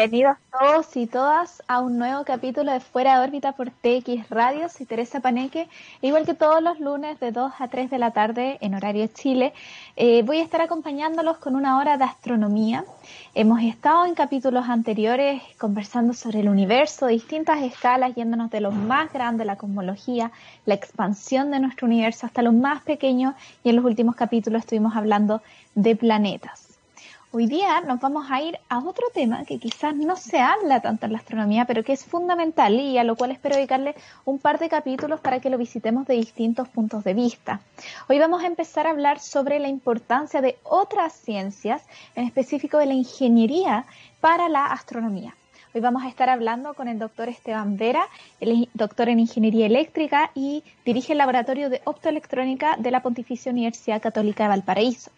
Bienvenidos todos y todas a un nuevo capítulo de Fuera de órbita por TX Radio. Soy Teresa Paneque, igual que todos los lunes de 2 a 3 de la tarde en horario Chile. Eh, voy a estar acompañándolos con una hora de astronomía. Hemos estado en capítulos anteriores conversando sobre el universo, distintas escalas, yéndonos de lo más grande, la cosmología, la expansión de nuestro universo, hasta lo más pequeño. Y en los últimos capítulos estuvimos hablando de planetas. Hoy día nos vamos a ir a otro tema que quizás no se habla tanto en la astronomía, pero que es fundamental y a lo cual espero dedicarle un par de capítulos para que lo visitemos de distintos puntos de vista. Hoy vamos a empezar a hablar sobre la importancia de otras ciencias, en específico de la ingeniería para la astronomía. Hoy vamos a estar hablando con el doctor Esteban Vera, el doctor en Ingeniería Eléctrica y dirige el Laboratorio de Optoelectrónica de la Pontificia Universidad Católica de Valparaíso.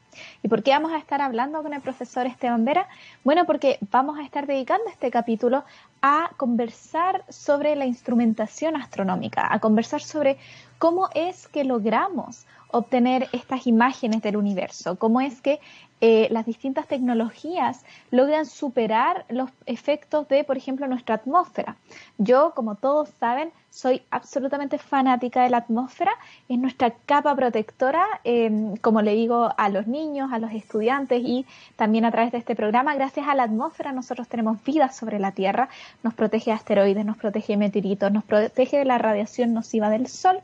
¿Y por qué vamos a estar hablando con el profesor Esteban Vera? Bueno, porque vamos a estar dedicando este capítulo a conversar sobre la instrumentación astronómica, a conversar sobre cómo es que logramos obtener estas imágenes del universo, cómo es que eh, las distintas tecnologías logran superar los efectos de, por ejemplo, nuestra atmósfera. Yo, como todos saben, soy absolutamente fanática de la atmósfera, es nuestra capa protectora, em, como le digo a los niños, a los estudiantes y también a través de este programa, gracias a la atmósfera nosotros tenemos vida sobre la Tierra, nos protege de asteroides, nos protege de meteoritos, nos protege de la radiación nociva del Sol,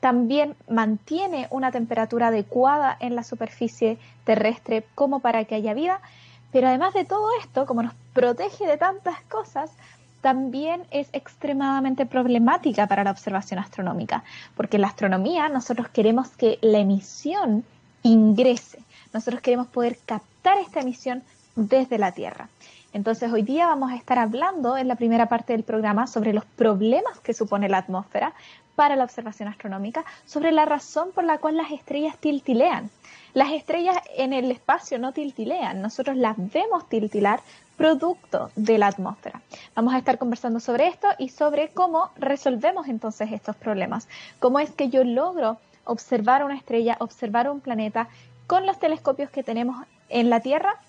también mantiene una temperatura adecuada en la superficie terrestre como para que haya vida, pero además de todo esto, como nos protege de tantas cosas, también es extremadamente problemática para la observación astronómica, porque en la astronomía nosotros queremos que la emisión ingrese, nosotros queremos poder captar esta emisión desde la Tierra. Entonces hoy día vamos a estar hablando en la primera parte del programa sobre los problemas que supone la atmósfera para la observación astronómica, sobre la razón por la cual las estrellas tiltilean. Las estrellas en el espacio no tiltilean, nosotros las vemos tiltilar producto de la atmósfera. Vamos a estar conversando sobre esto y sobre cómo resolvemos entonces estos problemas. Cómo es que yo logro observar una estrella, observar un planeta con los telescopios que tenemos en la Tierra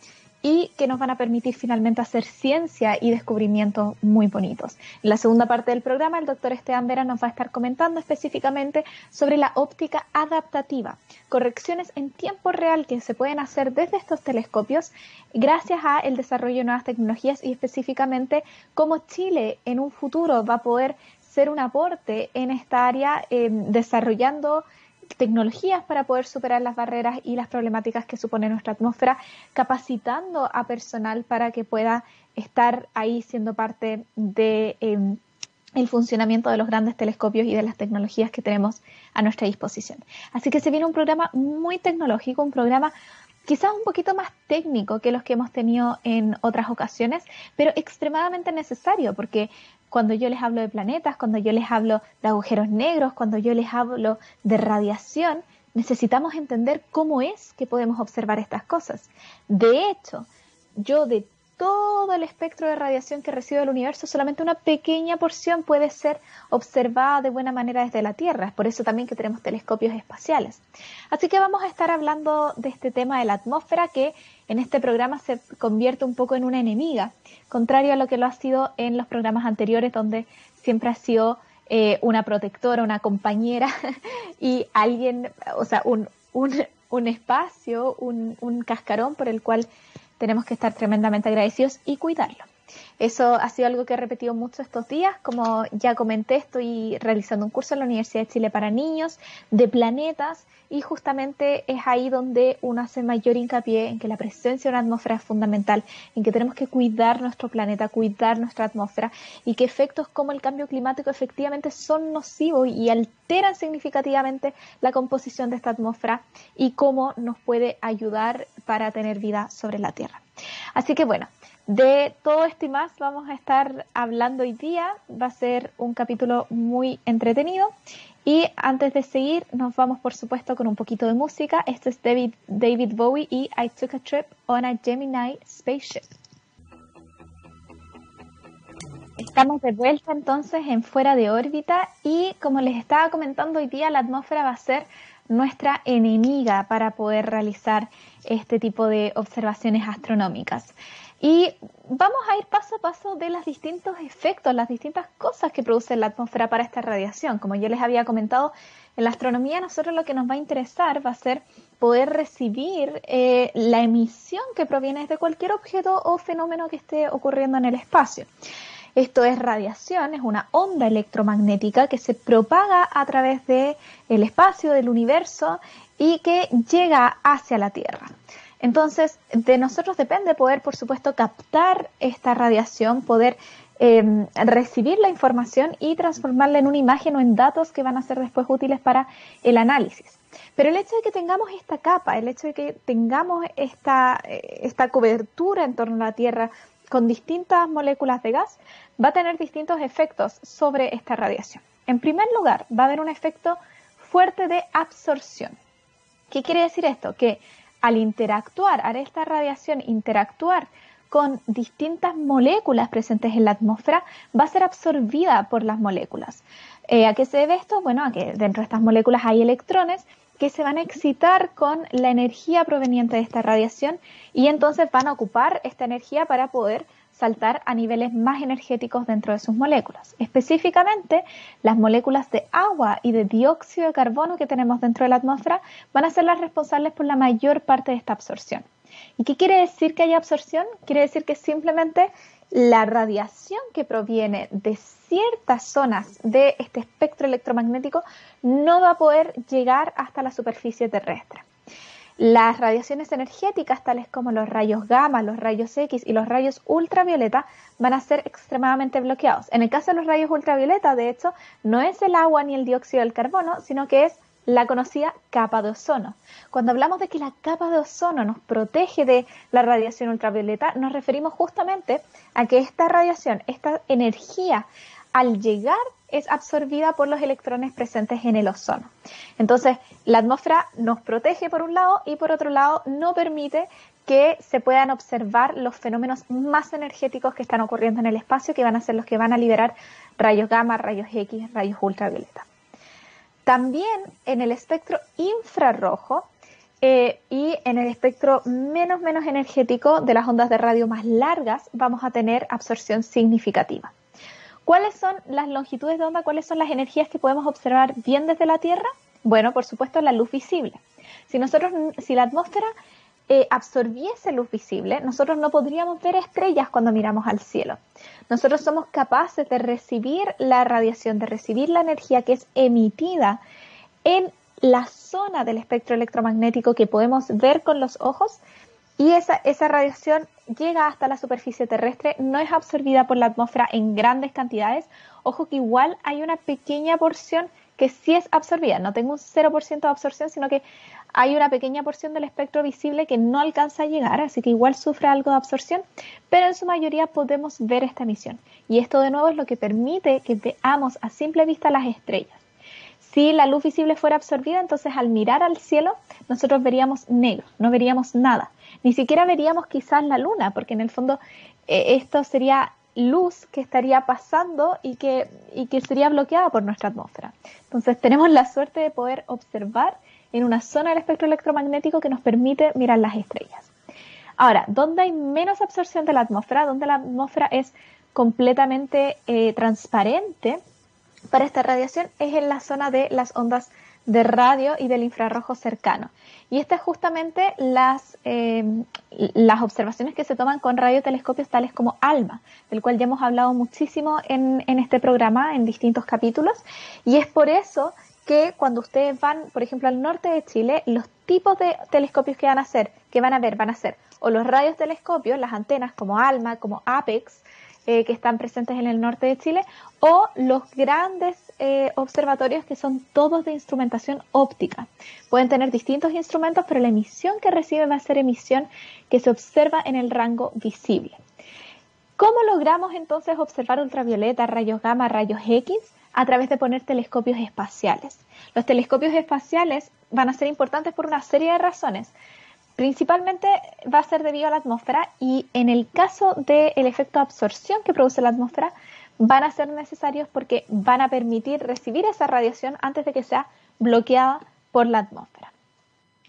y que nos van a permitir finalmente hacer ciencia y descubrimientos muy bonitos. En la segunda parte del programa, el doctor Esteban Vera nos va a estar comentando específicamente sobre la óptica adaptativa, correcciones en tiempo real que se pueden hacer desde estos telescopios gracias a el desarrollo de nuevas tecnologías y específicamente cómo Chile en un futuro va a poder ser un aporte en esta área eh, desarrollando tecnologías para poder superar las barreras y las problemáticas que supone nuestra atmósfera, capacitando a personal para que pueda estar ahí siendo parte de em, el funcionamiento de los grandes telescopios y de las tecnologías que tenemos a nuestra disposición. Así que se viene un programa muy tecnológico, un programa quizás un poquito más técnico que los que hemos tenido en otras ocasiones, pero extremadamente necesario, porque cuando yo les hablo de planetas, cuando yo les hablo de agujeros negros, cuando yo les hablo de radiación, necesitamos entender cómo es que podemos observar estas cosas. De hecho, yo de todo el espectro de radiación que recibe el universo, solamente una pequeña porción puede ser observada de buena manera desde la Tierra. Es por eso también que tenemos telescopios espaciales. Así que vamos a estar hablando de este tema de la atmósfera que en este programa se convierte un poco en una enemiga, contrario a lo que lo ha sido en los programas anteriores donde siempre ha sido eh, una protectora, una compañera y alguien, o sea, un, un, espacio, un, un cascarón por el cual tenemos que estar tremendamente agradecidos y cuidarlo. Eso ha sido algo que he repetido mucho estos días. Como ya comenté, estoy realizando un curso en la Universidad de Chile para niños de planetas y justamente es ahí donde uno hace mayor hincapié en que la presencia de una atmósfera es fundamental, en que tenemos que cuidar nuestro planeta, cuidar nuestra atmósfera y que efectos como el cambio climático efectivamente son nocivos y alteran significativamente la composición de esta atmósfera y cómo nos puede ayudar para tener vida sobre la Tierra. Así que bueno, de todo esto y más vamos a estar hablando hoy día. Va a ser un capítulo muy entretenido. Y antes de seguir, nos vamos por supuesto con un poquito de música. Este es David, David Bowie y I Took a Trip on a Gemini Spaceship. Estamos de vuelta entonces en fuera de órbita y como les estaba comentando hoy día, la atmósfera va a ser nuestra enemiga para poder realizar este tipo de observaciones astronómicas. Y vamos a ir paso a paso de los distintos efectos, las distintas cosas que produce la atmósfera para esta radiación. Como yo les había comentado, en la astronomía nosotros lo que nos va a interesar va a ser poder recibir eh, la emisión que proviene de cualquier objeto o fenómeno que esté ocurriendo en el espacio. Esto es radiación, es una onda electromagnética que se propaga a través del el espacio, del universo y que llega hacia la Tierra. Entonces, de nosotros depende poder, por supuesto, captar esta radiación, poder em, recibir la información y transformarla en una imagen o en datos que van a ser después útiles para el análisis. Pero el hecho de que tengamos esta capa, el hecho de que tengamos esta, eh, esta cobertura en torno a la Tierra con distintas moléculas de gas, va a tener distintos efectos sobre esta radiación. En primer lugar, va a haber un efecto fuerte de absorción. ¿Qué quiere decir esto? Que al interactuar, a esta radiación interactuar con distintas moléculas presentes en la atmósfera, va a ser absorbida por las moléculas. Eh, ¿A qué se debe esto? Bueno, a que dentro de estas moléculas hay electrones que se van a excitar con la energía proveniente de esta radiación y entonces van a ocupar esta energía para poder saltar a niveles más energéticos dentro de sus moléculas. Específicamente, las moléculas de agua y de dióxido de carbono que tenemos dentro de la atmósfera van a ser las responsables por la mayor parte de esta absorción. ¿Y qué quiere decir que haya absorción? Quiere decir que simplemente la radiación que proviene de ciertas zonas de este espectro electromagnético no va a poder llegar hasta la superficie terrestre. Las radiaciones energéticas, tales como los rayos gamma, los rayos X y los rayos ultravioleta, van a ser extremadamente bloqueados. En el caso de los rayos ultravioleta, de hecho, no es el agua ni el dióxido del carbono, sino que es la conocida capa de ozono. Cuando hablamos de que la capa de ozono nos protege de la radiación ultravioleta, nos referimos justamente a que esta radiación, esta energía, al llegar es absorbida por los electrones presentes en el ozono. Entonces, la atmósfera nos protege por un lado y por otro lado no permite que se puedan observar los fenómenos más energéticos que están ocurriendo en el espacio, que van a ser los que van a liberar rayos gamma, rayos X, rayos ultravioleta. También en el espectro infrarrojo eh, y en el espectro menos menos energético de las ondas de radio más largas vamos a tener absorción significativa. ¿Cuáles son las longitudes de onda? ¿Cuáles son las energías que podemos observar bien desde la Tierra? Bueno, por supuesto, la luz visible. Si nosotros, si la atmósfera eh, absorbiese luz visible, nosotros no podríamos ver estrellas cuando miramos al cielo. Nosotros somos capaces de recibir la radiación, de recibir la energía que es emitida en la zona del espectro electromagnético que podemos ver con los ojos y esa, esa radiación llega hasta la superficie terrestre, no es absorbida por la atmósfera en grandes cantidades. Ojo que igual hay una pequeña porción que sí es absorbida. No tengo un 0% de absorción, sino que hay una pequeña porción del espectro visible que no alcanza a llegar, así que igual sufre algo de absorción, pero en su mayoría podemos ver esta emisión. Y esto de nuevo es lo que permite que veamos a simple vista las estrellas. Si la luz visible fuera absorbida, entonces al mirar al cielo nosotros veríamos negro, no veríamos nada. Ni siquiera veríamos quizás la luna, porque en el fondo eh, esto sería luz que estaría pasando y que, y que sería bloqueada por nuestra atmósfera. Entonces tenemos la suerte de poder observar en una zona del espectro electromagnético que nos permite mirar las estrellas. Ahora, ¿dónde hay menos absorción de la atmósfera? Donde la atmósfera es completamente eh, transparente para esta radiación es en la zona de las ondas de radio y del infrarrojo cercano. Y estas justamente las, eh, las observaciones que se toman con radiotelescopios tales como ALMA, del cual ya hemos hablado muchísimo en, en este programa, en distintos capítulos. Y es por eso que cuando ustedes van, por ejemplo, al norte de Chile, los tipos de telescopios que van a hacer, que van a ver, van a ser o los radiotelescopios, las antenas como ALMA, como APEX, eh, que están presentes en el norte de Chile, o los grandes eh, observatorios que son todos de instrumentación óptica. Pueden tener distintos instrumentos, pero la emisión que reciben va a ser emisión que se observa en el rango visible. ¿Cómo logramos entonces observar ultravioleta, rayos gamma, rayos X? A través de poner telescopios espaciales. Los telescopios espaciales van a ser importantes por una serie de razones. Principalmente va a ser debido a la atmósfera y en el caso del efecto de absorción que produce la atmósfera van a ser necesarios porque van a permitir recibir esa radiación antes de que sea bloqueada por la atmósfera.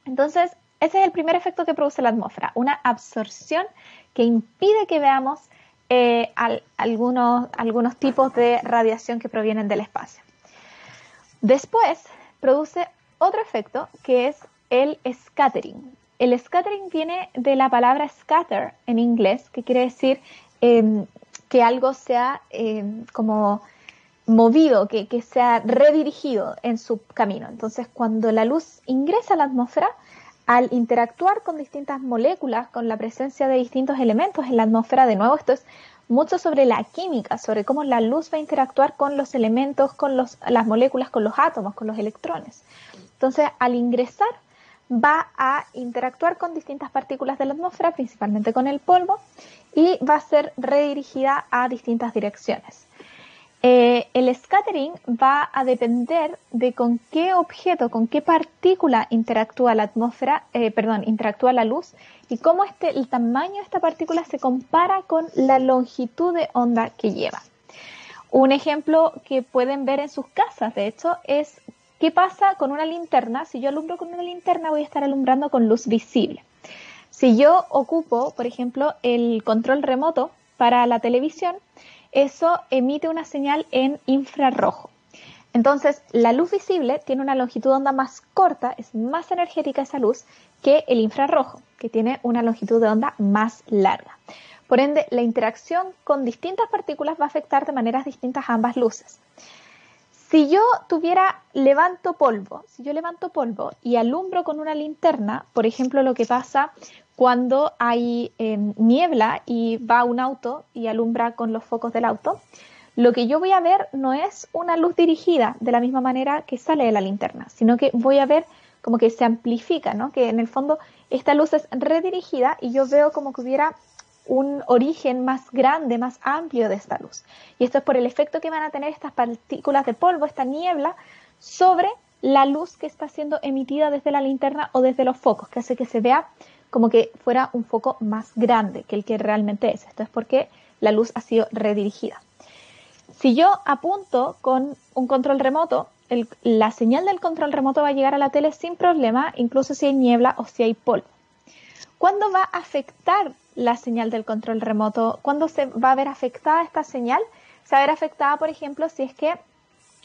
Entonces, ese es el primer efecto que produce la atmósfera, una absorción que impide que veamos eh, algunos, algunos tipos de radiación que provienen del espacio. Después produce otro efecto que es el scattering. El scattering viene de la palabra scatter en inglés, que quiere decir em, que algo sea em, como movido, que, que sea redirigido en su camino. Entonces, cuando la luz ingresa a la atmósfera, al interactuar con distintas moléculas, con la presencia de distintos elementos en la atmósfera, de nuevo, esto es mucho sobre la química, sobre cómo la luz va a interactuar con los elementos, con los, las moléculas, con los átomos, con los electrones. Entonces, al ingresar, va a interactuar con distintas partículas de la atmósfera, principalmente con el polvo, y va a ser redirigida a distintas direcciones. Eh, el scattering va a depender de con qué objeto, con qué partícula interactúa la atmósfera, eh, perdón, interactúa la luz y cómo este, el tamaño de esta partícula se compara con la longitud de onda que lleva. Un ejemplo que pueden ver en sus casas, de hecho, es qué pasa con una linterna. Si yo alumbro con una linterna, voy a estar alumbrando con luz visible. Si yo ocupo, por ejemplo, el control remoto para la televisión, eso emite una señal en infrarrojo. Entonces, la luz visible tiene una longitud de onda más corta, es más energética esa luz que el infrarrojo, que tiene una longitud de onda más larga. Por ende, la interacción con distintas partículas va a afectar de maneras distintas a ambas luces. Si yo tuviera, levanto polvo, si yo levanto polvo y alumbro con una linterna, por ejemplo, lo que pasa cuando hay em, niebla y va un auto y alumbra con los focos del auto, lo que yo voy a ver no es una luz dirigida de la misma manera que sale de la linterna, sino que voy a ver como que se amplifica, ¿no? Que en el fondo esta luz es redirigida y yo veo como que hubiera un origen más grande, más amplio de esta luz. Y esto es por el efecto que van a tener estas partículas de polvo, esta niebla, sobre la luz que está siendo emitida desde la linterna o desde los focos, que hace que se vea como que fuera un foco más grande que el que realmente es. Esto es porque la luz ha sido redirigida. Si yo apunto con un control remoto, la señal del control remoto va a llegar a la tele sin problema, incluso si hay niebla o si hay polvo. ¿Cuándo va a afectar la señal del control remoto? ¿Cuándo se va a ver afectada esta señal? Se va a ver afectada, por ejemplo, si es que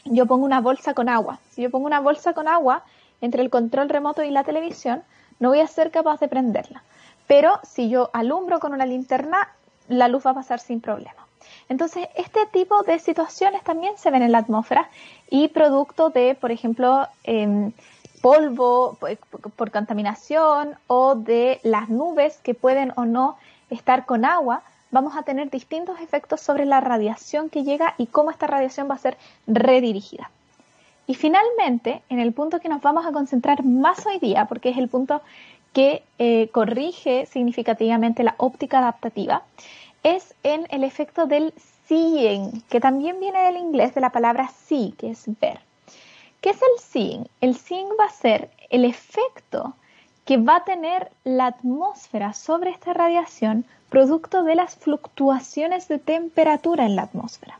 yo pongo una bolsa con agua. Si yo pongo una bolsa con agua entre el control remoto y la televisión, no voy a ser capaz de prenderla. Pero si yo alumbro con una linterna, la luz va a pasar sin problema. Entonces, este tipo de situaciones también se ven en la atmósfera y producto de, por ejemplo, em, polvo por, contaminación o de las nubes que pueden o no estar con agua, vamos a tener distintos efectos sobre la radiación que llega y cómo esta radiación va a ser redirigida. Y finalmente, en el punto que nos vamos a concentrar más hoy día, porque es el punto que eh, corrige significativamente la óptica adaptativa, es en el efecto del seeing, que también viene del inglés de la palabra see, que es ver. ¿Qué es el seeing? El seeing va a ser el efecto que va a tener la atmósfera sobre esta radiación producto de las fluctuaciones de temperatura en la atmósfera.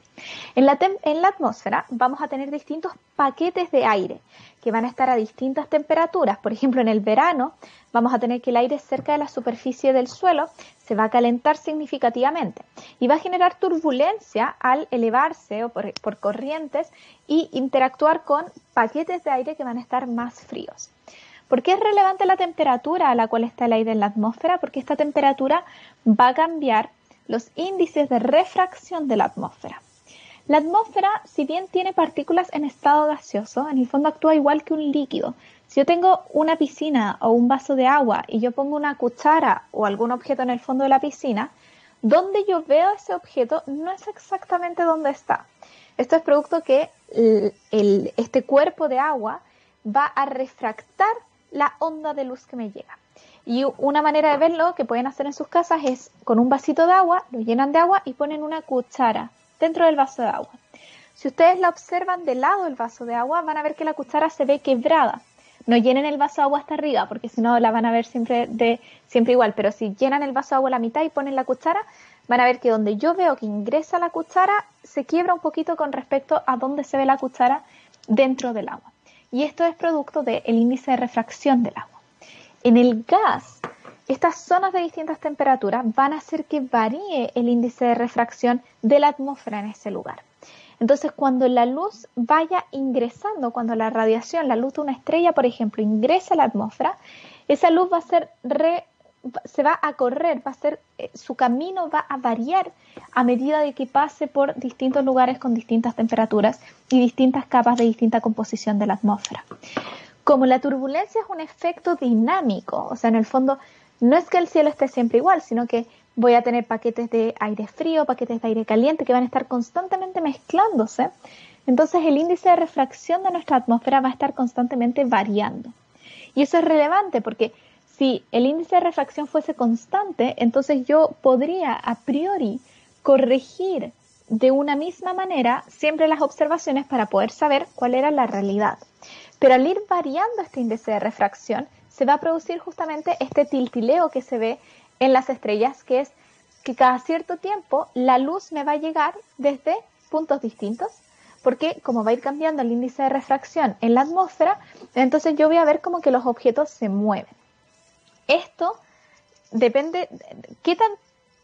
En la, atmósfera vamos a tener distintos paquetes de aire que van a estar a distintas temperaturas. Por ejemplo, en el verano vamos a tener que el aire cerca de la superficie del suelo se va a calentar significativamente y va a generar turbulencia al elevarse o por, por corrientes y interactuar con paquetes de aire que van a estar más fríos. ¿Por qué es relevante la temperatura a la cual está el aire en la atmósfera? Porque esta temperatura va a cambiar los índices de refracción de la atmósfera. La atmósfera, si bien tiene partículas en estado gaseoso, en el fondo actúa igual que un líquido. Si yo tengo una piscina o un vaso de agua y yo pongo una cuchara o algún objeto en el fondo de la piscina, donde yo veo ese objeto no es exactamente donde está. Esto es producto que este cuerpo de agua va a refractar la onda de luz que me llega. Y una manera de verlo que pueden hacer en sus casas es con un vasito de agua, lo llenan de agua y ponen una cuchara dentro del vaso de agua. Si ustedes la observan del lado del vaso de agua, van a ver que la cuchara se ve quebrada. No llenen el vaso de agua hasta arriba, porque si no la van a ver siempre, de, siempre igual. Pero si llenan el vaso de agua la mitad y ponen la cuchara, van a ver que donde yo veo que ingresa la cuchara, se quiebra un poquito con respecto a donde se ve la cuchara dentro del agua. Y esto es producto del índice de refracción del agua. En el gas, estas zonas de distintas temperaturas van a hacer que varíe el índice de refracción de la atmósfera en ese lugar. Entonces, cuando la luz vaya ingresando, cuando la radiación, la luz de una estrella, por ejemplo, ingresa a la atmósfera, esa luz va a ser se va a correr, va a ser, eh, su camino va a variar a medida de que pase por distintos lugares con distintas temperaturas y distintas capas de distinta composición de la atmósfera. Como la turbulencia es un efecto dinámico, o sea, en el fondo no es que el cielo esté siempre igual, sino que voy a tener paquetes de aire frío, paquetes de aire caliente que van a estar constantemente mezclándose. Entonces el índice de refracción de nuestra atmósfera va a estar constantemente variando. Y eso es relevante porque si el índice de refracción fuese constante, entonces yo podría a priori corregir de una misma manera siempre las observaciones para poder saber cuál era la realidad. Pero al ir variando este índice de refracción, se va a producir justamente este tiltileo que se ve en las estrellas, que es que cada cierto tiempo la luz me va a llegar desde puntos distintos, porque como va a ir cambiando el índice de refracción en la atmósfera, entonces yo voy a ver como que los objetos se mueven. Esto depende, qué tan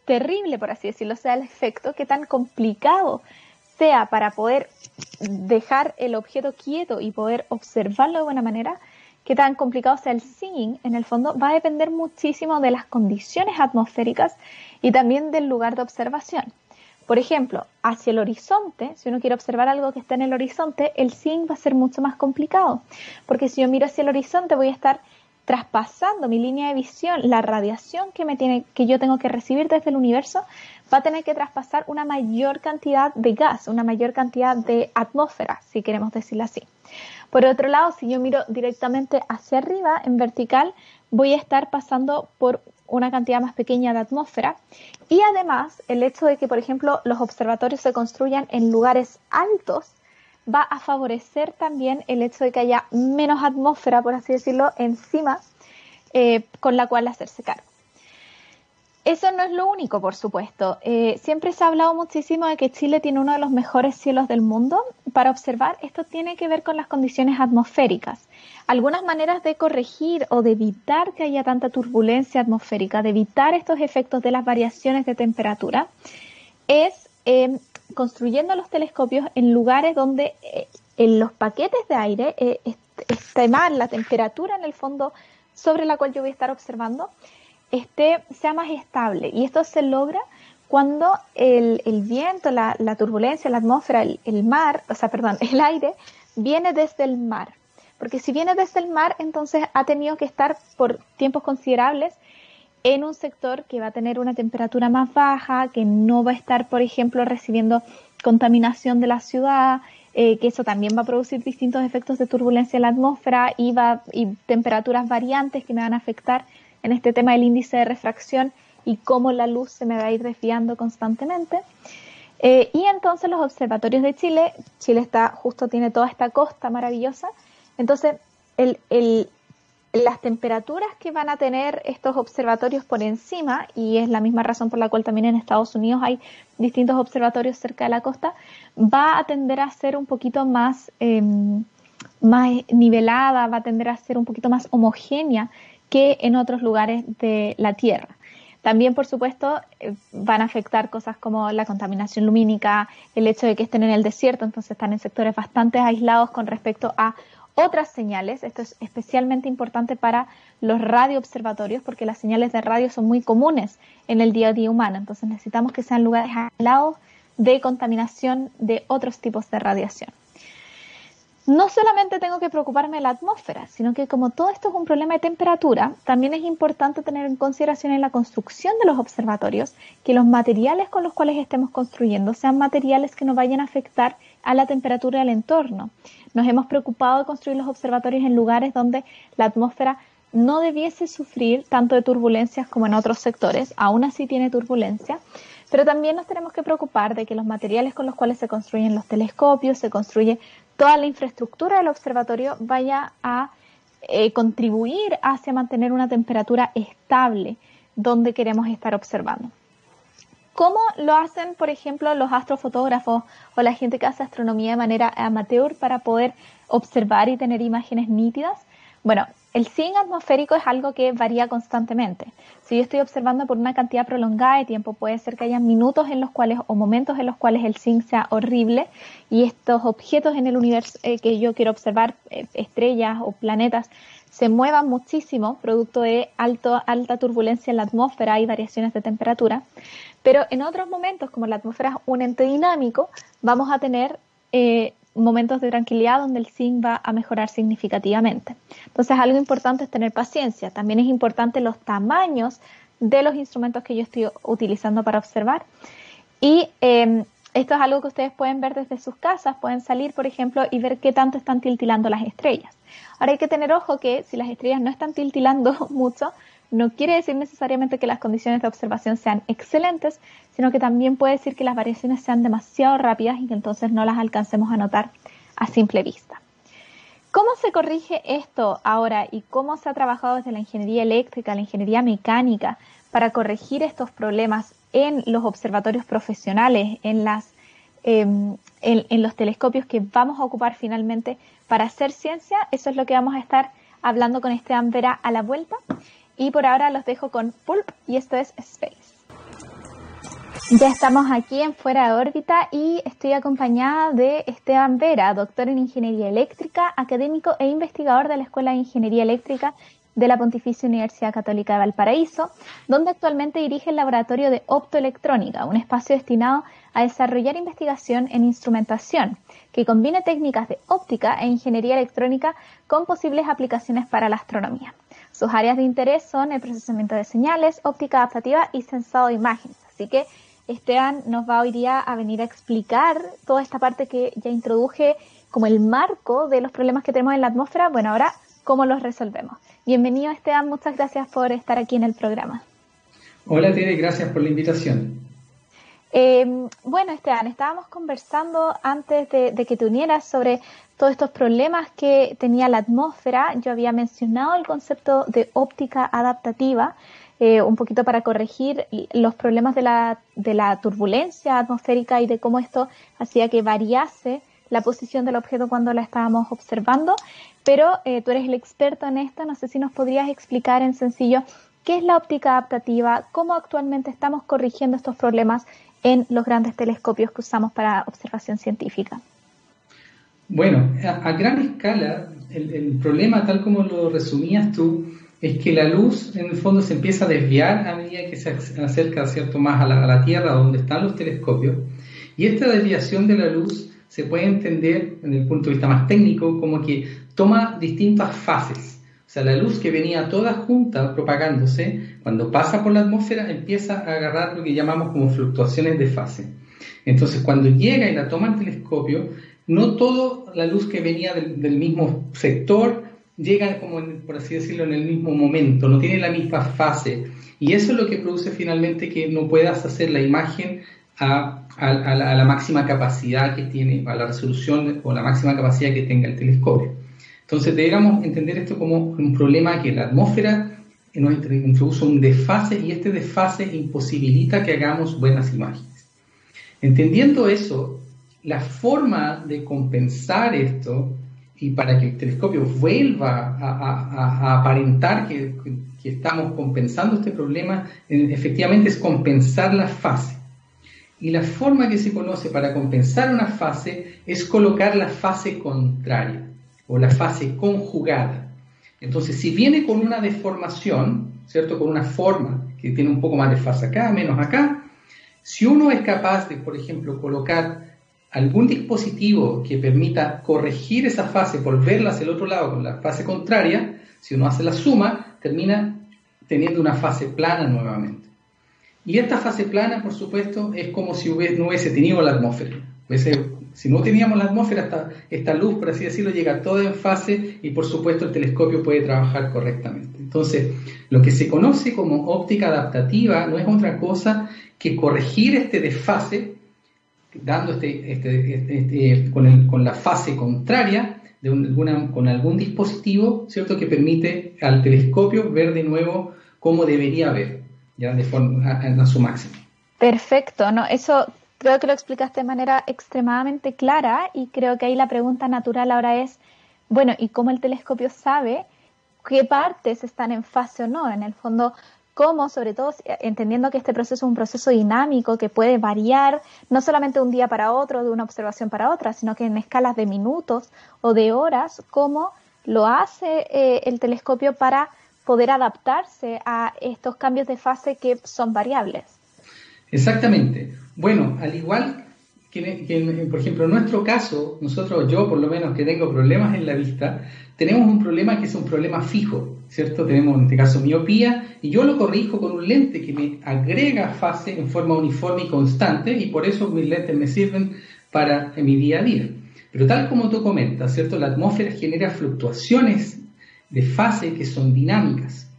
terrible, por así decirlo, sea el efecto, qué tan complicado sea para poder dejar el objeto quieto y poder observarlo de buena manera, qué tan complicado sea el seeing, en el fondo va a depender muchísimo de las condiciones atmosféricas y también del lugar de observación. Por ejemplo, hacia el horizonte, si uno quiere observar algo que está en el horizonte, el seeing va a ser mucho más complicado, porque si yo miro hacia el horizonte voy a estar traspasando mi línea de visión, la radiación que me tiene que yo tengo que recibir desde el universo va a tener que traspasar una mayor cantidad de gas, una mayor cantidad de atmósfera, si queremos decirlo así. Por otro lado, si yo miro directamente hacia arriba, en vertical, voy a estar pasando por una cantidad más pequeña de atmósfera. Y además, el hecho de que, por ejemplo, los observatorios se construyan en lugares altos va a favorecer también el hecho de que haya menos atmósfera, por así decirlo, encima eh, con la cual hacerse cargo. Eso no es lo único, por supuesto. Eh, siempre se ha hablado muchísimo de que Chile tiene uno de los mejores cielos del mundo para observar. Esto tiene que ver con las condiciones atmosféricas. Algunas maneras de corregir o de evitar que haya tanta turbulencia atmosférica, de evitar estos efectos de las variaciones de temperatura, es eh, construyendo los telescopios en lugares donde eh, en los paquetes de aire este mar, la temperatura en el fondo sobre la cual yo voy a estar observando, esté, sea más estable. Y esto se logra cuando el, viento, la, turbulencia, la atmósfera, el, mar, o sea, perdón, el aire viene desde el mar. Porque si viene desde el mar, entonces ha tenido que estar por tiempos considerables en un sector que va a tener una temperatura más baja, que no va a estar, por ejemplo, recibiendo contaminación de la ciudad, eh, que eso también va a producir distintos efectos de turbulencia en la atmósfera y, va, y temperaturas variantes que me van a afectar en este tema del índice de refracción y cómo la luz se me va a ir desviando constantemente. Eh, y entonces los observatorios de Chile, Chile está justo tiene toda esta costa maravillosa, entonces las temperaturas que van a tener estos observatorios por encima, y es la misma razón por la cual también en Estados Unidos hay distintos observatorios cerca de la costa, va a tender a ser un poquito más, em, más nivelada, va a tender a ser un poquito más homogénea que en otros lugares de la Tierra. También, por supuesto, eh, van a afectar cosas como la contaminación lumínica, el hecho de que estén en el desierto, entonces están en sectores bastante aislados con respecto a otras señales. Esto es especialmente importante para los radioobservatorios porque las señales de radio son muy comunes en el día a día humano. Entonces necesitamos que sean lugares aislados de contaminación de otros tipos de radiación no solamente tengo que preocuparme de la atmósfera, sino que como todo esto es un problema de temperatura, también es importante tener en consideración en la construcción de los observatorios que los materiales con los cuales estemos construyendo sean materiales que no vayan a afectar a la temperatura del entorno. Nos hemos preocupado de construir los observatorios en lugares donde la atmósfera no debiese sufrir tanto de turbulencias como en otros sectores, aún así tiene turbulencia, pero también nos tenemos que preocupar de que los materiales con los cuales se construyen los telescopios, se construye toda la infraestructura del observatorio vaya a eh, contribuir hacia mantener una temperatura estable donde queremos estar observando. ¿Cómo lo hacen, por ejemplo, los astrofotógrafos o la gente que hace astronomía de manera amateur para poder observar y tener imágenes nítidas? Bueno, el zinc atmosférico es algo que varía constantemente. Si yo estoy observando por una cantidad prolongada de tiempo, puede ser que haya minutos en los cuales o momentos en los cuales el zinc sea horrible y estos objetos en el universo eh, que yo quiero observar, eh, estrellas o planetas, se muevan muchísimo, producto de alto, alta turbulencia en la atmósfera y variaciones de temperatura. Pero en otros momentos, como la atmósfera es un ente dinámico, vamos a tener eh, momentos de tranquilidad donde el zinc va a mejorar significativamente. Entonces, algo importante es tener paciencia. También es importante los tamaños de los instrumentos que yo estoy utilizando para observar. Y em, esto es algo que ustedes pueden ver desde sus casas. Pueden salir, por ejemplo, y ver qué tanto están tiltilando las estrellas. Ahora hay que tener ojo que si las estrellas no están tiltilando mucho, no quiere decir necesariamente que las condiciones de observación sean excelentes, sino que también puede decir que las variaciones sean demasiado rápidas y que entonces no las alcancemos a notar a simple vista. ¿Cómo se corrige esto ahora y cómo se ha trabajado desde la ingeniería eléctrica, la ingeniería mecánica, para corregir estos problemas en los observatorios profesionales, en, em, los telescopios que vamos a ocupar finalmente para hacer ciencia? Eso es lo que vamos a estar hablando con Esteban Vera a la vuelta. Y por ahora los dejo con Pulp y esto es Space. Ya estamos aquí en Fuera de órbita y estoy acompañada de Esteban Vera, doctor en Ingeniería Eléctrica, académico e investigador de la Escuela de Ingeniería Eléctrica de la Pontificia Universidad Católica de Valparaíso, donde actualmente dirige el Laboratorio de Optoelectrónica, un espacio destinado a desarrollar investigación en instrumentación que combine técnicas de óptica e ingeniería electrónica con posibles aplicaciones para la astronomía. Sus áreas de interés son el procesamiento de señales, óptica adaptativa y sensado de imágenes. Así que Esteban nos va hoy día a venir a explicar toda esta parte que ya introduje como el marco de los problemas que tenemos en la atmósfera. Bueno, ahora, ¿cómo los resolvemos? Bienvenido Esteban, muchas gracias por estar aquí en el programa. Hola Tere, gracias por la invitación. Eh, bueno, Esteban, estábamos conversando antes de, que te unieras sobre todos estos problemas que tenía la atmósfera. Yo había mencionado el concepto de óptica adaptativa, eh, un poquito para corregir los problemas de la, turbulencia atmosférica y de cómo esto hacía que variase la posición del objeto cuando la estábamos observando. Pero eh, tú eres el experto en esto, no sé si nos podrías explicar en sencillo qué es la óptica adaptativa, cómo actualmente estamos corrigiendo estos problemas en los grandes telescopios que usamos para observación científica? Bueno, a, gran escala, el, problema, tal como lo resumías tú, es que la luz en el fondo se empieza a desviar a medida que se acerca cierto más a la, Tierra, donde están los telescopios, y esta desviación de la luz se puede entender, en el punto de vista más técnico, como que toma distintas fases. O sea, la luz que venía toda junta propagándose, cuando pasa por la atmósfera, empieza a agarrar lo que llamamos como fluctuaciones de fase. Entonces, cuando llega y la toma el telescopio, no toda la luz que venía del, mismo sector llega, como por así decirlo, en el mismo momento, no tiene la misma fase. Y eso es lo que produce finalmente que no puedas hacer la imagen a, la, a la máxima capacidad que tiene, a la resolución o la máxima capacidad que tenga el telescopio. Entonces deberíamos entender esto como un problema que la atmósfera nos introduce un desfase y este desfase imposibilita que hagamos buenas imágenes. Entendiendo eso, la forma de compensar esto y para que el telescopio vuelva a, aparentar que, que, estamos compensando este problema, efectivamente es compensar la fase. Y la forma que se conoce para compensar una fase es colocar la fase contraria o la fase conjugada. Entonces, si viene con una deformación, ¿cierto? Con una forma que tiene un poco más de fase acá, menos acá, si uno es capaz de, por ejemplo, colocar algún dispositivo que permita corregir esa fase, volverla hacia el otro lado con la fase contraria, si uno hace la suma, termina teniendo una fase plana nuevamente. Y esta fase plana, por supuesto, es como si no hubiese tenido la atmósfera. Si no teníamos la atmósfera, esta, esta luz, por así decirlo, llega toda en fase y por supuesto el telescopio puede trabajar correctamente. Entonces, lo que se conoce como óptica adaptativa no es otra cosa que corregir este desfase, dando este, este, este, este con, con, la fase contraria de con algún dispositivo, ¿cierto?, que permite al telescopio ver de nuevo cómo debería ver, ya de forma a, a su máximo. Perfecto, ¿no? Eso Creo que lo explicaste de manera extremadamente clara y creo que ahí la pregunta natural ahora es, bueno, ¿y cómo el telescopio sabe qué partes están en fase o no. En el fondo, cómo, sobre todo entendiendo que este proceso es un proceso dinámico que puede variar no solamente de un día para otro, de una observación para otra, sino que en escalas de minutos o de horas, cómo lo hace eh, el telescopio para poder adaptarse a estos cambios de fase que son variables. Exactamente. Bueno, al igual que, por ejemplo, en nuestro caso, nosotros, yo por lo menos que tengo problemas en la vista, tenemos un problema que es un problema fijo, ¿cierto? Tenemos en este caso miopía y yo lo corrijo con un lente que me agrega fase en forma uniforme y constante y por eso mis lentes me sirven para mi día a día. Pero tal como tú comentas, ¿cierto? La atmósfera genera fluctuaciones de fase que son dinámicas.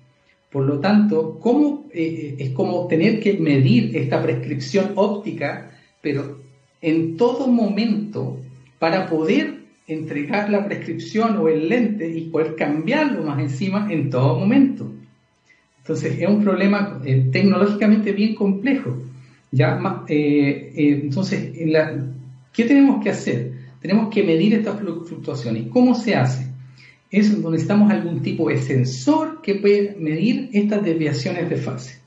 Por lo tanto, ¿cómo, eh, es como tener que medir esta prescripción óptica, pero en todo momento para poder entregar la prescripción o el lente y poder cambiarlo más encima en todo momento. Entonces es un problema eh, tecnológicamente bien complejo. ¿ya? Eh, eh, entonces, ¿qué tenemos que hacer? Tenemos que medir estas fluctuaciones. ¿Cómo se hace? Es donde necesitamos algún tipo de sensor que puede medir estas desviaciones de fase.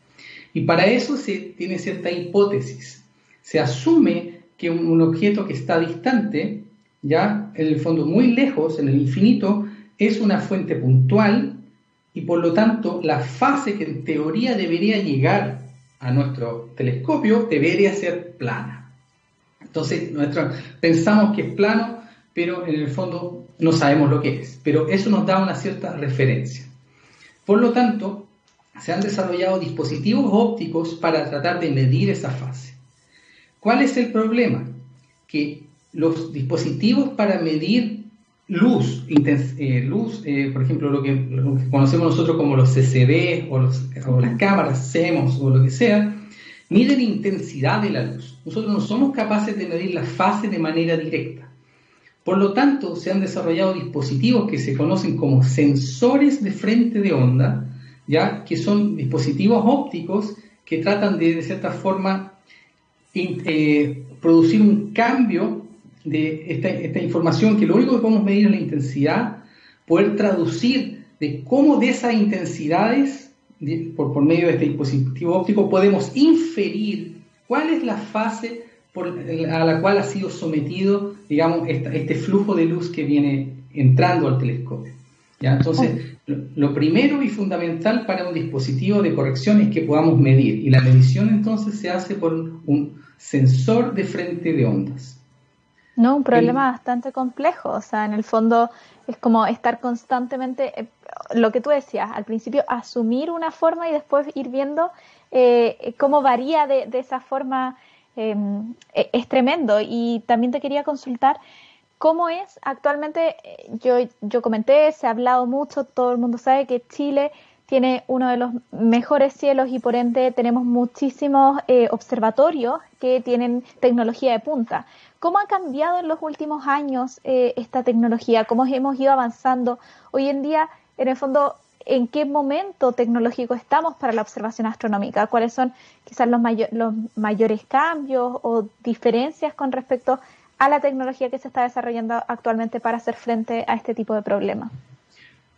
Y para eso se tiene cierta hipótesis. Se asume que un, objeto que está distante, ya en el fondo muy lejos, en el infinito, es una fuente puntual y por lo tanto la fase que en teoría debería llegar a nuestro telescopio debería ser plana. Entonces pensamos que es plano, pero en el fondo no sabemos lo que es, pero eso nos da una cierta referencia. Por lo tanto, se han desarrollado dispositivos ópticos para tratar de medir esa fase. ¿Cuál es el problema? Que los dispositivos para medir luz, eh, luz eh, por ejemplo, lo que, conocemos nosotros como los CCD o, las cámaras CEMOS o lo que sea, miden intensidad de la luz. Nosotros no somos capaces de medir la fase de manera directa. Por lo tanto, se han desarrollado dispositivos que se conocen como sensores de frente de onda, ya que son dispositivos ópticos que tratan de, de cierta forma, eh, producir un cambio de esta, información, que lo único que podemos medir es la intensidad, poder traducir de cómo de esas intensidades, por, por medio de este dispositivo óptico, podemos inferir cuál es la fase a la cual ha sido sometido, digamos, este flujo de luz que viene entrando al telescopio. ¿ya? Entonces, lo primero y fundamental para un dispositivo de corrección es que podamos medir, y la medición entonces se hace por un sensor de frente de ondas. No, un problema bastante complejo. O sea, en el fondo es como estar constantemente, eh, lo que tú decías, al principio asumir una forma y después ir viendo eh, cómo varía de, esa forma. Em, e, es tremendo. Y también te quería consultar cómo es actualmente, eh, yo, yo comenté, se ha hablado mucho, todo el mundo sabe que Chile tiene uno de los mejores cielos y por ende tenemos muchísimos eh, observatorios que tienen tecnología de punta. ¿Cómo ha cambiado en los últimos años eh, esta tecnología? ¿Cómo hemos ido avanzando? Hoy en día, en el fondo, ¿en qué momento tecnológico estamos para la observación astronómica? ¿Cuáles son quizás los, los mayores cambios o diferencias con respecto a la tecnología que se está desarrollando actualmente para hacer frente a este tipo de problemas?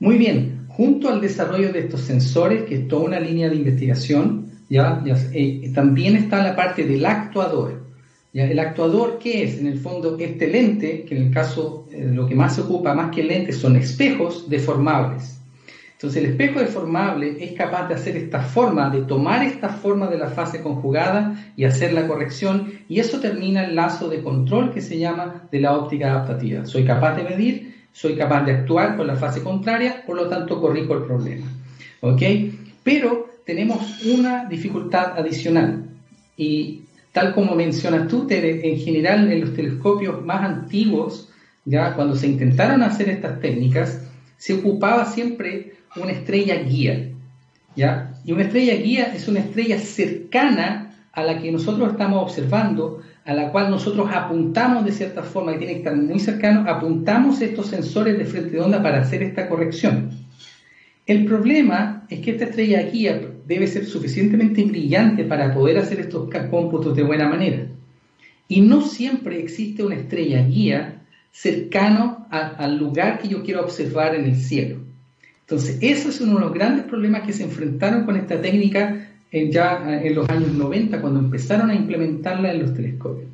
Muy bien, junto al desarrollo de estos sensores, que es toda una línea de investigación, ya, eh, también está la parte del actuador. ¿ya? El actuador, ¿qué es? En el fondo, este lente, que en el caso, eh, lo que más se ocupa, más que lentes, son espejos deformables. Entonces, el espejo deformable es capaz de hacer esta forma, de tomar esta forma de la fase conjugada y hacer la corrección, y eso termina el lazo de control que se llama de la óptica adaptativa. Soy capaz de medir soy capaz de actuar con la fase contraria, por lo tanto corrijo el problema. ¿Ok? Pero tenemos una dificultad adicional y tal como mencionas tú, en general en los telescopios más antiguos, ya cuando se intentaron hacer estas técnicas, se ocupaba siempre una estrella guía. ¿ya? Y una estrella guía es una estrella cercana a la que nosotros estamos observando, a la cual nosotros apuntamos de cierta forma, que tiene que estar muy cercano, apuntamos estos sensores de frente de onda para hacer esta corrección. El problema es que esta estrella guía debe ser suficientemente brillante para poder hacer estos cómputos de buena manera. Y no siempre existe una estrella guía cercano al lugar que yo quiero observar en el cielo. Entonces, eso es uno de los grandes problemas que se enfrentaron con esta técnica ya en los años 90, cuando empezaron a implementarla en los telescopios.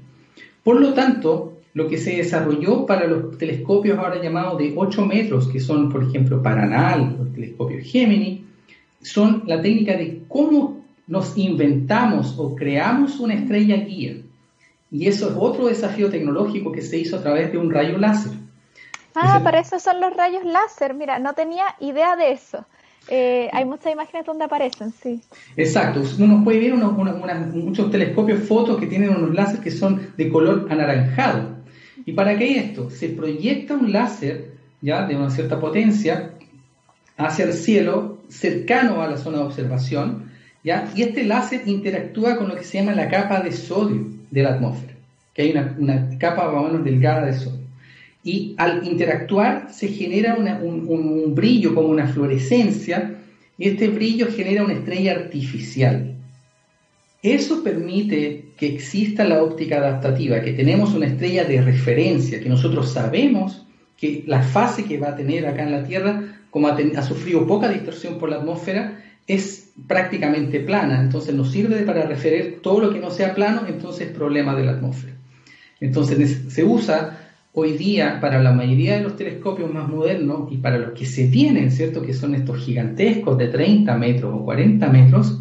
Por lo tanto, lo que se desarrolló para los telescopios ahora llamados de 8 metros, que son, por ejemplo, Paranal, los telescopios Gemini, son la técnica de cómo nos inventamos o creamos una estrella guía. Y eso es otro desafío tecnológico que se hizo a través de un rayo láser. Ah, para eso son los rayos láser. Mira, no tenía idea de eso. Eh, hay muchas imágenes donde aparecen, sí. Exacto. Uno puede ver muchos telescopios, fotos que tienen unos láser que son de color anaranjado. ¿Y para qué esto? Se proyecta un láser ya de una cierta potencia hacia el cielo cercano a la zona de observación, ¿ya? y este láser interactúa con lo que se llama la capa de sodio de la atmósfera, que hay una, una capa más o menos delgada de sodio y al interactuar se genera un, brillo como una fluorescencia y este brillo genera una estrella artificial. Eso permite que exista la óptica adaptativa, que tenemos una estrella de referencia, que nosotros sabemos que la fase que va a tener acá en la Tierra, como ha, ha sufrido poca distorsión por la atmósfera, es prácticamente plana, entonces nos sirve para referir todo lo que no sea plano, entonces es problema de la atmósfera. Entonces se usa hoy día para la mayoría de los telescopios más modernos y para los que se vienen, ¿cierto? Que son estos gigantescos de 30 metros o 40 metros,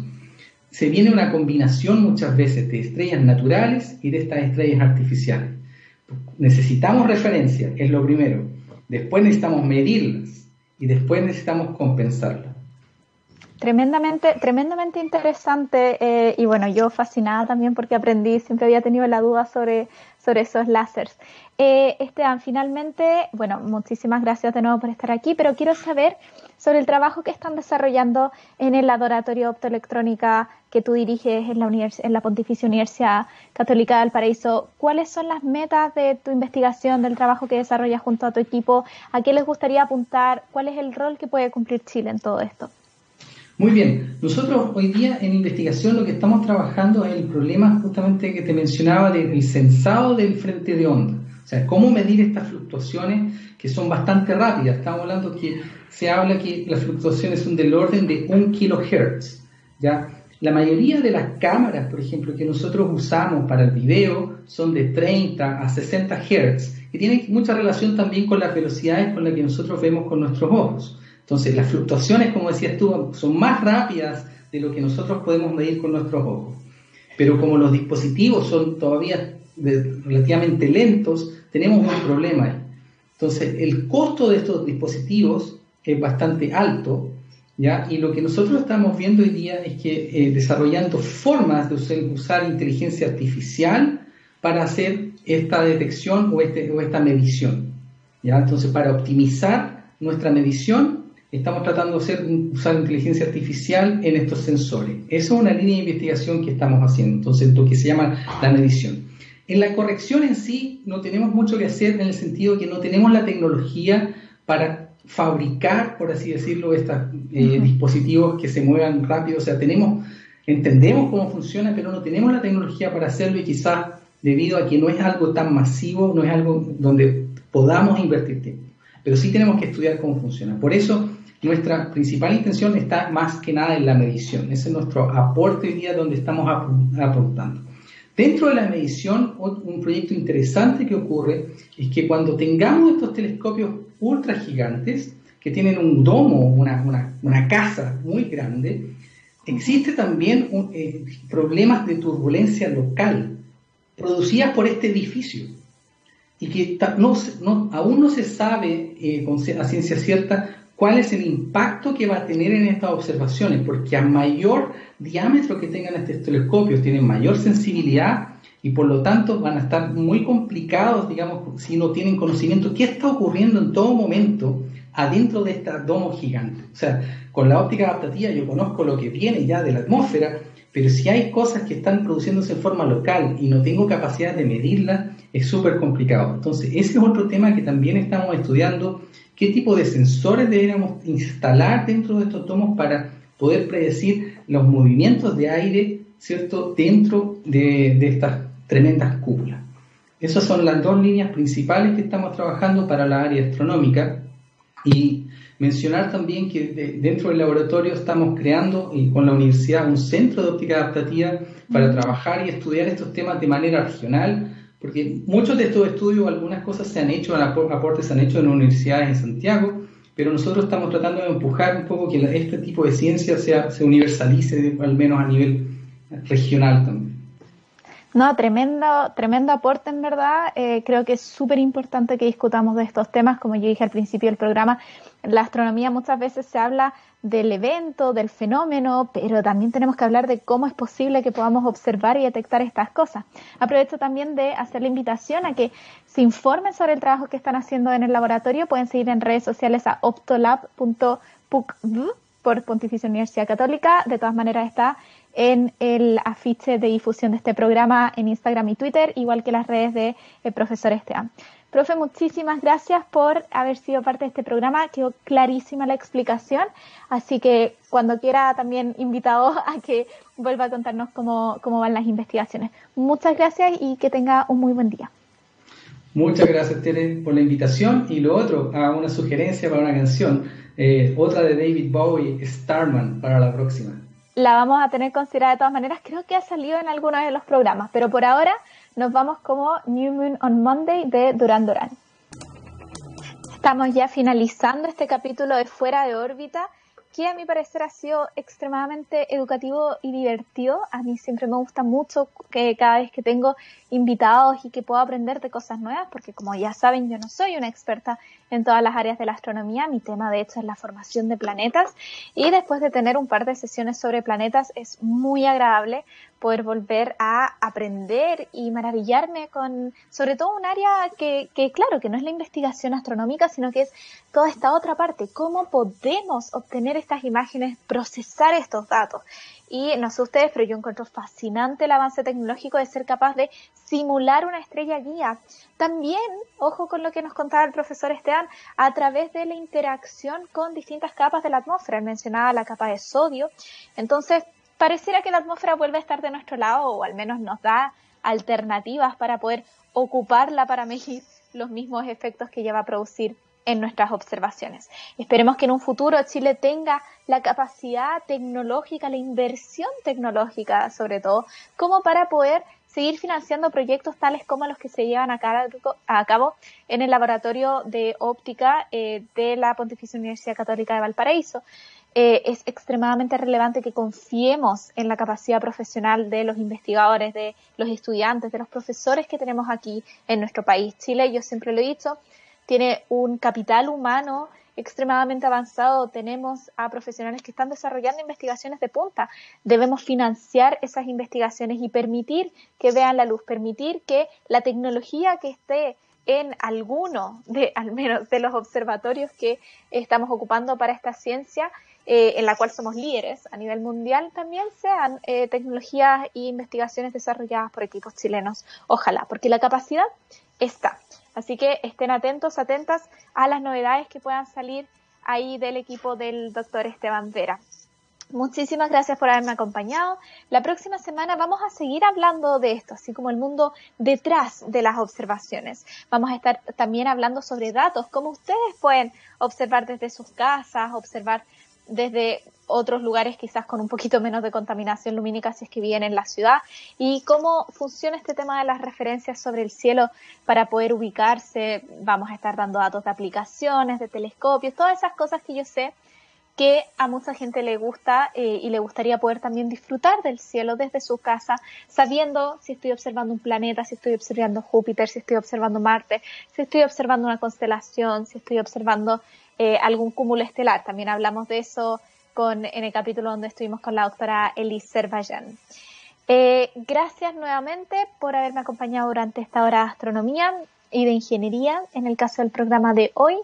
se viene una combinación muchas veces de estrellas naturales y de estas estrellas artificiales. Necesitamos referencia, es lo primero. Después necesitamos medirlas y después necesitamos compensarlas. Tremendamente, tremendamente interesante eh, y bueno, yo fascinada también porque aprendí, siempre había tenido la duda sobre, sobre esos láseres. Eh, Esteban, finalmente, bueno, muchísimas gracias de nuevo por estar aquí, pero quiero saber sobre el trabajo que están desarrollando en el laboratorio optoelectrónica que tú diriges en la, en la Pontificia Universidad Católica del Paraíso. ¿Cuáles son las metas de tu investigación, del trabajo que desarrollas junto a tu equipo? ¿A qué les gustaría apuntar? ¿Cuál es el rol que puede cumplir Chile en todo esto? Muy bien, nosotros hoy día en investigación lo que estamos trabajando es el problema justamente que te mencionaba del sensado del frente de onda. O sea, cómo medir estas fluctuaciones que son bastante rápidas. Estamos hablando que se habla que las fluctuaciones son del orden de un kilohertz. ¿ya? La mayoría de las cámaras, por ejemplo, que nosotros usamos para el video son de 30 a 60 hertz, que tienen mucha relación también con las velocidades con las que nosotros vemos con nuestros ojos. Entonces, las fluctuaciones, como decías tú, son más rápidas de lo que nosotros podemos medir con nuestros ojos. Pero como los dispositivos son todavía relativamente lentos, tenemos un problema ahí. Entonces, el costo de estos dispositivos es bastante alto, ¿ya? Y lo que nosotros estamos viendo hoy día es que eh, desarrollando formas de usar, inteligencia artificial para hacer esta detección o, este, o esta medición, ¿ya? Entonces, para optimizar nuestra medición, estamos tratando de usar inteligencia artificial en estos sensores. Esa es una línea de investigación que estamos haciendo, entonces lo que se llama la medición. En la corrección en sí no tenemos mucho que hacer en el sentido que no tenemos la tecnología para fabricar, por así decirlo, estos eh, dispositivos que se muevan rápido. O sea, tenemos, entendemos cómo funciona, pero no tenemos la tecnología para hacerlo y quizás debido a que no es algo tan masivo, no es algo donde podamos invertir tiempo. Pero sí tenemos que estudiar cómo funciona. Por eso nuestra principal intención está más que nada en la medición. Ese es nuestro aporte hoy día donde estamos aportando. Dentro de la medición, un proyecto interesante que ocurre es que cuando tengamos estos telescopios ultra gigantes, que tienen un domo, una, casa muy grande, existe también eh, problemas de turbulencia local producidas por este edificio y que aún no se sabe eh, a ciencia cierta cuál es el impacto que va a tener en estas observaciones, porque a mayor diámetro que tengan estos telescopios, tienen mayor sensibilidad y por lo tanto van a estar muy complicados, digamos, si no tienen conocimiento qué está ocurriendo en todo momento adentro de este domo gigante. O sea, con la óptica adaptativa yo conozco lo que viene ya de la atmósfera, pero si hay cosas que están produciéndose en forma local y no tengo capacidad de medirlas, es súper complicado. Entonces, ese es otro tema que también estamos estudiando qué tipo de sensores deberíamos instalar dentro de estos tomos para poder predecir los movimientos de aire, ¿cierto?, dentro de, estas tremendas cúpulas. Esas son las dos líneas principales que estamos trabajando para la área astronómica. Y mencionar también que dentro del laboratorio estamos creando y con la universidad un centro de óptica adaptativa para trabajar y estudiar estos temas de manera regional, porque muchos de estos estudios, algunas cosas se han hecho, aportes se han hecho en universidades en Santiago, pero nosotros estamos tratando de empujar un poco que este tipo de ciencia sea, se universalice al menos a nivel regional también. No, tremendo, tremendo aporte en verdad. Eh, creo que es súper importante que discutamos de estos temas. Como yo dije al principio del programa, la astronomía muchas veces se habla del evento, del fenómeno, pero también tenemos que hablar de cómo es posible que podamos observar y detectar estas cosas. Aprovecho también de hacer la invitación a que se informen sobre el trabajo que están haciendo en el laboratorio. Pueden seguir en redes sociales a optolab.pucv por Pontificia Universidad Católica. De todas maneras está en el afiche de difusión de este programa en Instagram y Twitter, igual que las redes de el profesor Esteban. Profe, muchísimas gracias por haber sido parte de este programa. Quedó clarísima la explicación, así que cuando quiera también invitado a que vuelva a contarnos cómo, cómo van las investigaciones. Muchas gracias y que tenga un muy buen día. Muchas gracias, Tere, por la invitación. Y lo otro, a una sugerencia para una canción, eh, otra de David Bowie, Starman, para la próxima la vamos a tener considerada de todas maneras. Creo que ha salido en algunos de los programas, pero por ahora nos vamos como New Moon on Monday de Duran Duran. Estamos ya finalizando este capítulo de Fuera de órbita que a mi parecer ha sido extremadamente educativo y divertido. A mí siempre me gusta mucho que cada vez que tengo invitados y que puedo aprender de cosas nuevas, porque como ya saben, yo no soy una experta en todas las áreas de la astronomía. Mi tema, de hecho, es la formación de planetas. Y después de tener un par de sesiones sobre planetas, es muy agradable poder volver a aprender y maravillarme con, sobre todo, un área que, que, claro, que no es la investigación astronómica, sino que es toda esta otra parte. ¿Cómo podemos obtener estas imágenes, procesar estos datos? Y no sé ustedes, pero yo encuentro fascinante el avance tecnológico de ser capaz de simular una estrella guía. También, ojo con lo que nos contaba el profesor Esteban, a través de la interacción con distintas capas de la atmósfera. Mencionaba la capa de sodio. Entonces, pareciera que la atmósfera vuelve a estar de nuestro lado o al menos nos da alternativas para poder ocuparla para medir los mismos efectos que lleva a producir en nuestras observaciones. Esperemos que en un futuro Chile tenga la capacidad tecnológica, la inversión tecnológica sobre todo, como para poder seguir financiando proyectos tales como los que se llevan a, cabo en el laboratorio de óptica eh, de la Pontificia Universidad Católica de Valparaíso. Eh, es extremadamente relevante que confiemos en la capacidad profesional de los investigadores, de los estudiantes, de los profesores que tenemos aquí en nuestro país. Chile, yo siempre lo he dicho, tiene un capital humano extremadamente avanzado, tenemos a profesionales que están desarrollando investigaciones de punta. Debemos financiar esas investigaciones y permitir que vean la luz, permitir que la tecnología que esté en alguno de, al menos, de los observatorios que estamos ocupando para esta ciencia, eh, en la cual somos líderes a nivel mundial, también sean eh, tecnologías e investigaciones desarrolladas por equipos chilenos. Ojalá, porque la capacidad está. Así que estén atentos, atentas a las novedades que puedan salir ahí del equipo del doctor Esteban Vera. Muchísimas gracias por haberme acompañado. La próxima semana vamos a seguir hablando de esto, así como el mundo detrás de las observaciones. Vamos a estar también hablando sobre datos, cómo ustedes pueden observar desde sus casas, observar desde otros lugares quizás con un poquito menos de contaminación lumínica si es que viven en la ciudad y cómo funciona este tema de las referencias sobre el cielo para poder ubicarse. Vamos a estar dando datos de aplicaciones, de telescopios, todas esas cosas que yo sé que a mucha gente le gusta eh, y le gustaría poder también disfrutar del cielo desde su casa, sabiendo si estoy observando un planeta, si estoy observando Júpiter, si estoy observando Marte, si estoy observando una constelación, si estoy observando eh, algún cúmulo estelar. También hablamos de eso con, en el capítulo donde estuvimos con la doctora Elise Servayan. Eh, gracias nuevamente por haberme acompañado durante esta hora de astronomía y de ingeniería en el caso del programa de hoy.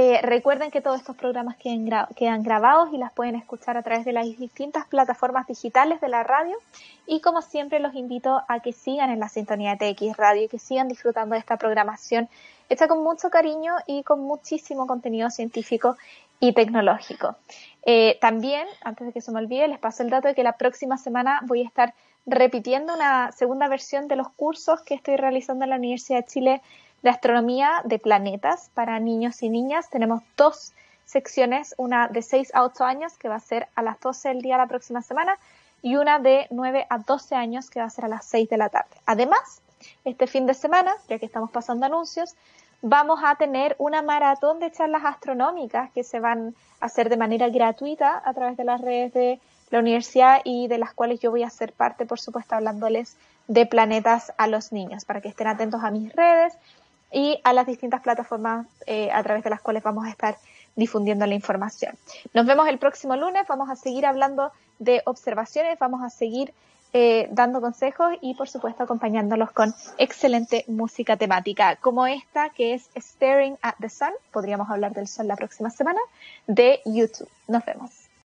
Eh, recuerden que todos estos programas quedan, grabados y las pueden escuchar a través de las distintas plataformas digitales de la radio. Y como siempre los invito a que sigan en la sintonía de TX Radio y que sigan disfrutando de esta programación hecha con mucho cariño y con muchísimo contenido científico y tecnológico. Eh, también, antes de que se me olvide, les paso el dato de que la próxima semana voy a estar repitiendo una segunda versión de los cursos que estoy realizando en la Universidad de Chile de astronomía de planetas para niños y niñas. Tenemos dos secciones, una de 6 a 8 años que va a ser a las 12 del día la próxima semana y una de 9 a 12 años que va a ser a las 6 de la tarde. Además, este fin de semana, ya que estamos pasando anuncios, vamos a tener una maratón de charlas astronómicas que se van a hacer de manera gratuita a través de las redes de la universidad y de las cuales yo voy a ser parte, por supuesto, hablándoles de planetas a los niños, para que estén atentos a mis redes y a las distintas plataformas eh, a través de las cuales vamos a estar difundiendo la información. Nos vemos el próximo lunes, vamos a seguir hablando de observaciones, vamos a seguir eh, dando consejos y por supuesto acompañándolos con excelente música temática como esta que es Staring at the Sun, podríamos hablar del sol la próxima semana, de YouTube. Nos vemos.